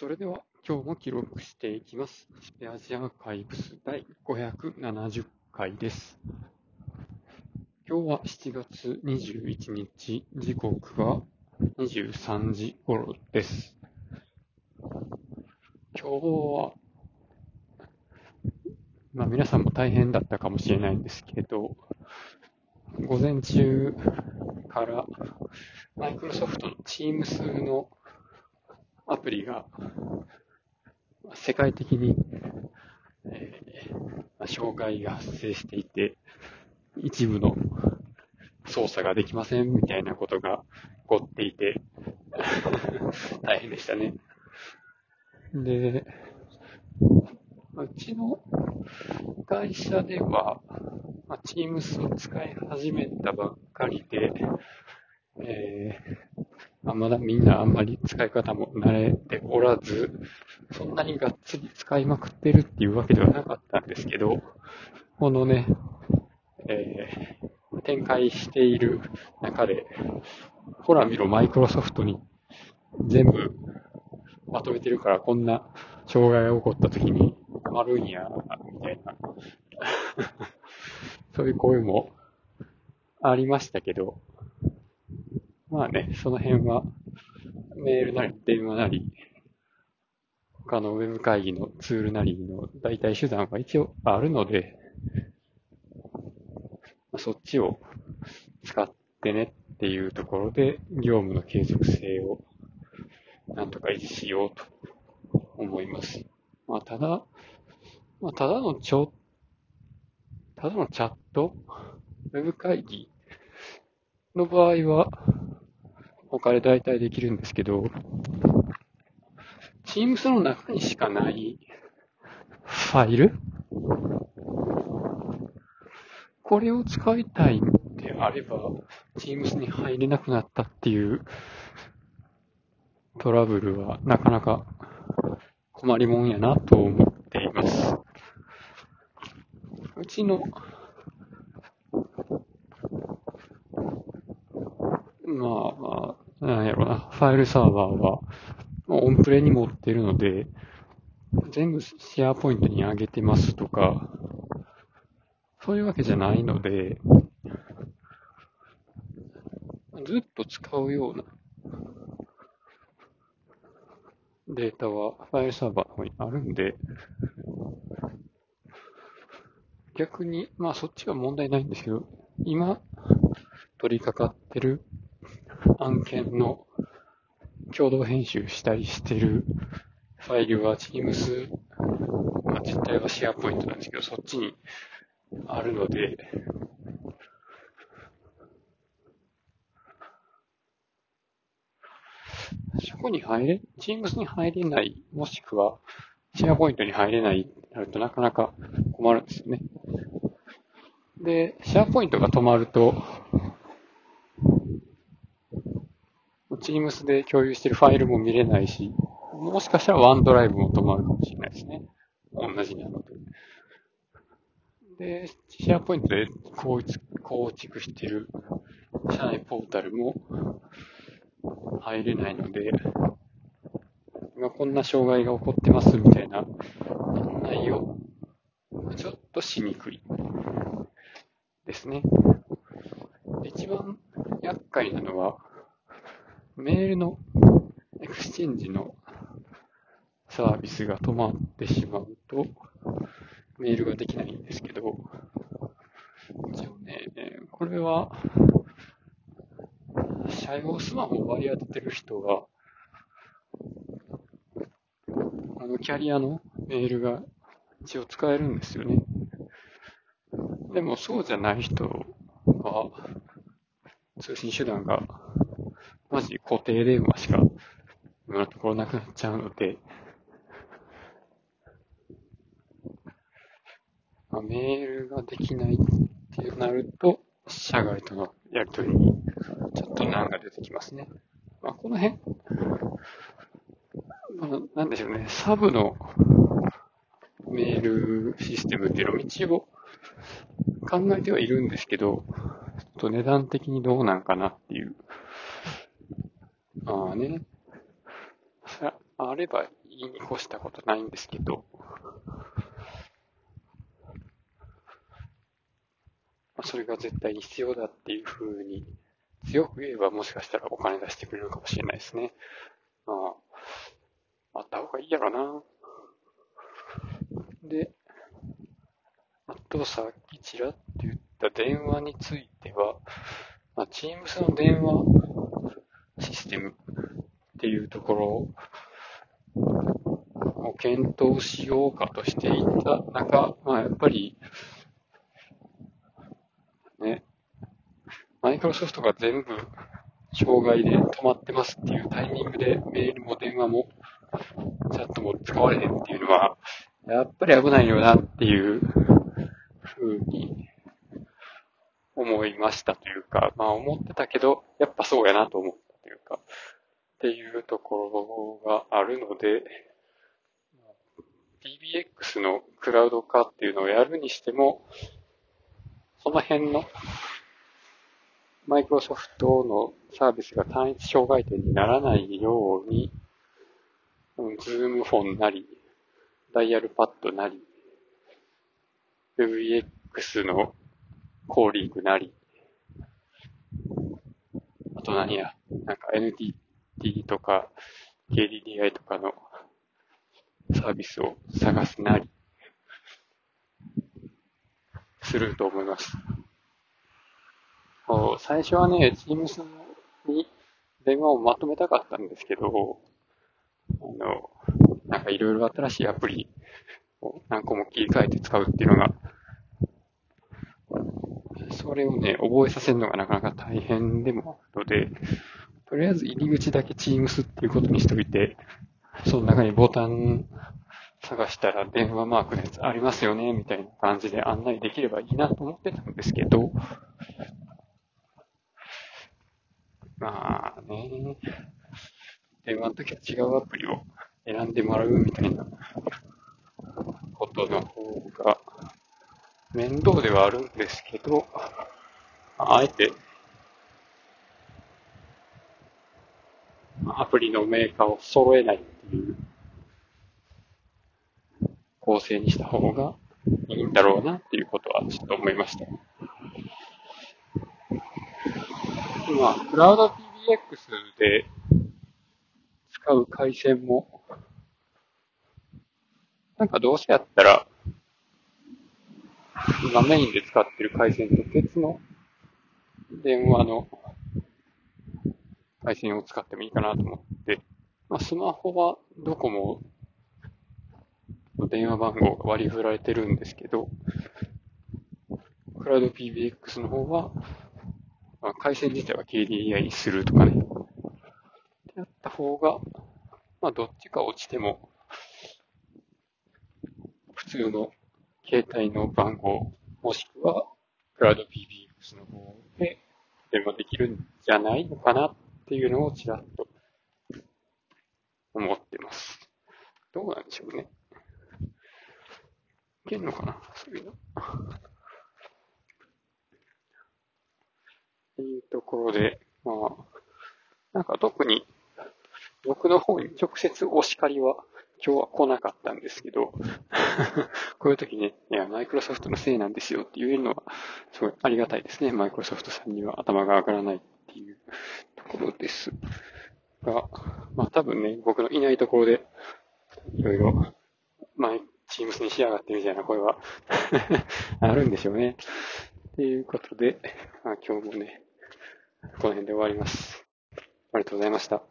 それでは今日も記録していきます。スペアジアーカイブス第570回です。今日は7月21日、時刻は23時頃です。今日は、まあ皆さんも大変だったかもしれないんですけど、午前中からマイクロソフトの Teams のアプリが世界的に、えー障害が発生していて、一部の操作ができませんみたいなことが起こっていて、大変でしたね。で、うちの会社では、まあ、Teams を使い始めたばっかりで、えーあまだみんなあんまり使い方も慣れておらず、そんなにがっつり使いまくってるっていうわけではなかったんですけど、このね、えー展開している中で、ほら見ろ、マイクロソフトに全部まとめてるから、こんな障害が起こった時に困るんや、みたいな、そういう声もありましたけど、まあね、その辺はメールなり電話なり、他のウェブ会議のツールなりの代替手段は一応あるので、そっちを使ってねっていうところで、業務の継続性をなんとか維持しようと思います。まあ、ただ、まあ、ただのちょ、ただのチャット、ウェブ会議の場合は、他で代替できるんですけど、Teams の中にしかないファイル？これを使いたいんであれば、Teams に入れなくなったっていうトラブルはなかなか困りもんやなと思っています。うちの、まあまあ、なんやろな、ファイルサーバーは、オンプレに持ってるので、全部シェアポイントに上げてますとか、そういうわけじゃないので、ずっと使うようなデータはファイルサーバーの方にあるんで、逆に、まあそっちは問題ないんですけど、今取り掛かってる案件の共同編集したりしてるファイルは Teams、まあ実態はシェアポイントなんですけど、そっちにあるので、そこに入れ、Teams に入れない、もしくは、シェアポイントに入れないってなるとなかなか困るんですよね。で、シェアポイントが止まると、Teams で共有しているファイルも見れないし、もしかしたらワンドライブも止まるかもしれないですね。同じなので。で、シェアポイントで構築している社内ポータルも入れないので、今こんな障害が起こってますみたいな案内をちょっとしにくいですね。一番厄介なのは、メールのエクスチェンジのサービスが止まってしまうと、メールができないんですけど、一応ね、これは、社用スマホを割り当ててる人は、あの、キャリアのメールが一応使えるんですよね。でも、そうじゃない人は、通信手段が、マジ固定電話しか、今のところなくなっちゃうので、まあ、メールができないってなると、社外とのやりとりにちょっと難が出てきますね。まあ、この辺、まあ、なんでしょうね、サブのメールシステムっていうのも一応考えてはいるんですけど、ちょっと値段的にどうなんかなっていう。まあね、あればいいに越したことないんですけど、ま、それが絶対に必要だっていうふうに強く言えばもしかしたらお金出してくれるかもしれないですね。まあ、あった方がいいやろな。で、あとさっきちらっと言った電話については、まあ、Teams の電話システムっていうところを検討しようかとしていた中、まあやっぱりね、マイクロソフトが全部障害で止まってますっていうタイミングでメールも電話もチャットも使われへんっていうのは、やっぱり危ないよなっていうふうに思いましたというか、まあ思ってたけど、やっぱそうやなと思ったというか、っていうところがあるので、PBX のクラウド化っていうのをやるにしても、その辺のマイクロソフトのサービスが単一障害点にならないように、ズームフォンなり、ダイヤルパッドなり、VX のコーリングなり、あと何や、なんか NT NTT とか KDDI とかのサービスを探すなり、すると思います。最初はね、Teams に電話をまとめたかったんですけど、あの、なんかいろいろ新しいアプリを何個も切り替えて使うっていうのが、それをね、覚えさせるのがなかなか大変でもあるので、とりあえず入り口だけ Teams っていうことにしておいて、その中にボタン探したら電話マークのやつありますよね、みたいな感じで案内できればいいなと思ってたんですけど、まあね、電話の時は違うアプリを選んでもらうみたいなことの方が面倒ではあるんですけど、あえてアプリのメーカーを揃えないっていう構成にした方がいいんだろうなっていうことはちょっと思いました。今、クラウド PBX で使う回線も、なんかどうせやったら、今メインで使ってる回線と別の電話の回線を使ってもいいかなと思って、まあ、スマホはドコモ電話番号が割り振られてるんですけど、クラウド PBX の方は、まあ、回線自体は KDDI にするとかね。やった方が、まあどっちか落ちても、普通の携帯の番号、もしくは、クラウド PBX の方で電話できるんじゃないのかなっていうのをちらっと思ってます。どうなんでしょうね。いけんのかな？そういうの。っていうところで、まあ、なんか特に僕の方に直接お叱りは今日は来なかったんですけど こういう時ね、いや、マイクロソフトのせいなんですよって言えるのは、すごいありがたいですね。マイクロソフトさんには頭が上がらないっていうころです。が、まあ多分ね、僕のいないところで、いろいろ、マイチームスに仕上がってみたいな声は あるんでしょうね。ということで、まあ、今日もね、この辺で終わります。ありがとうございました。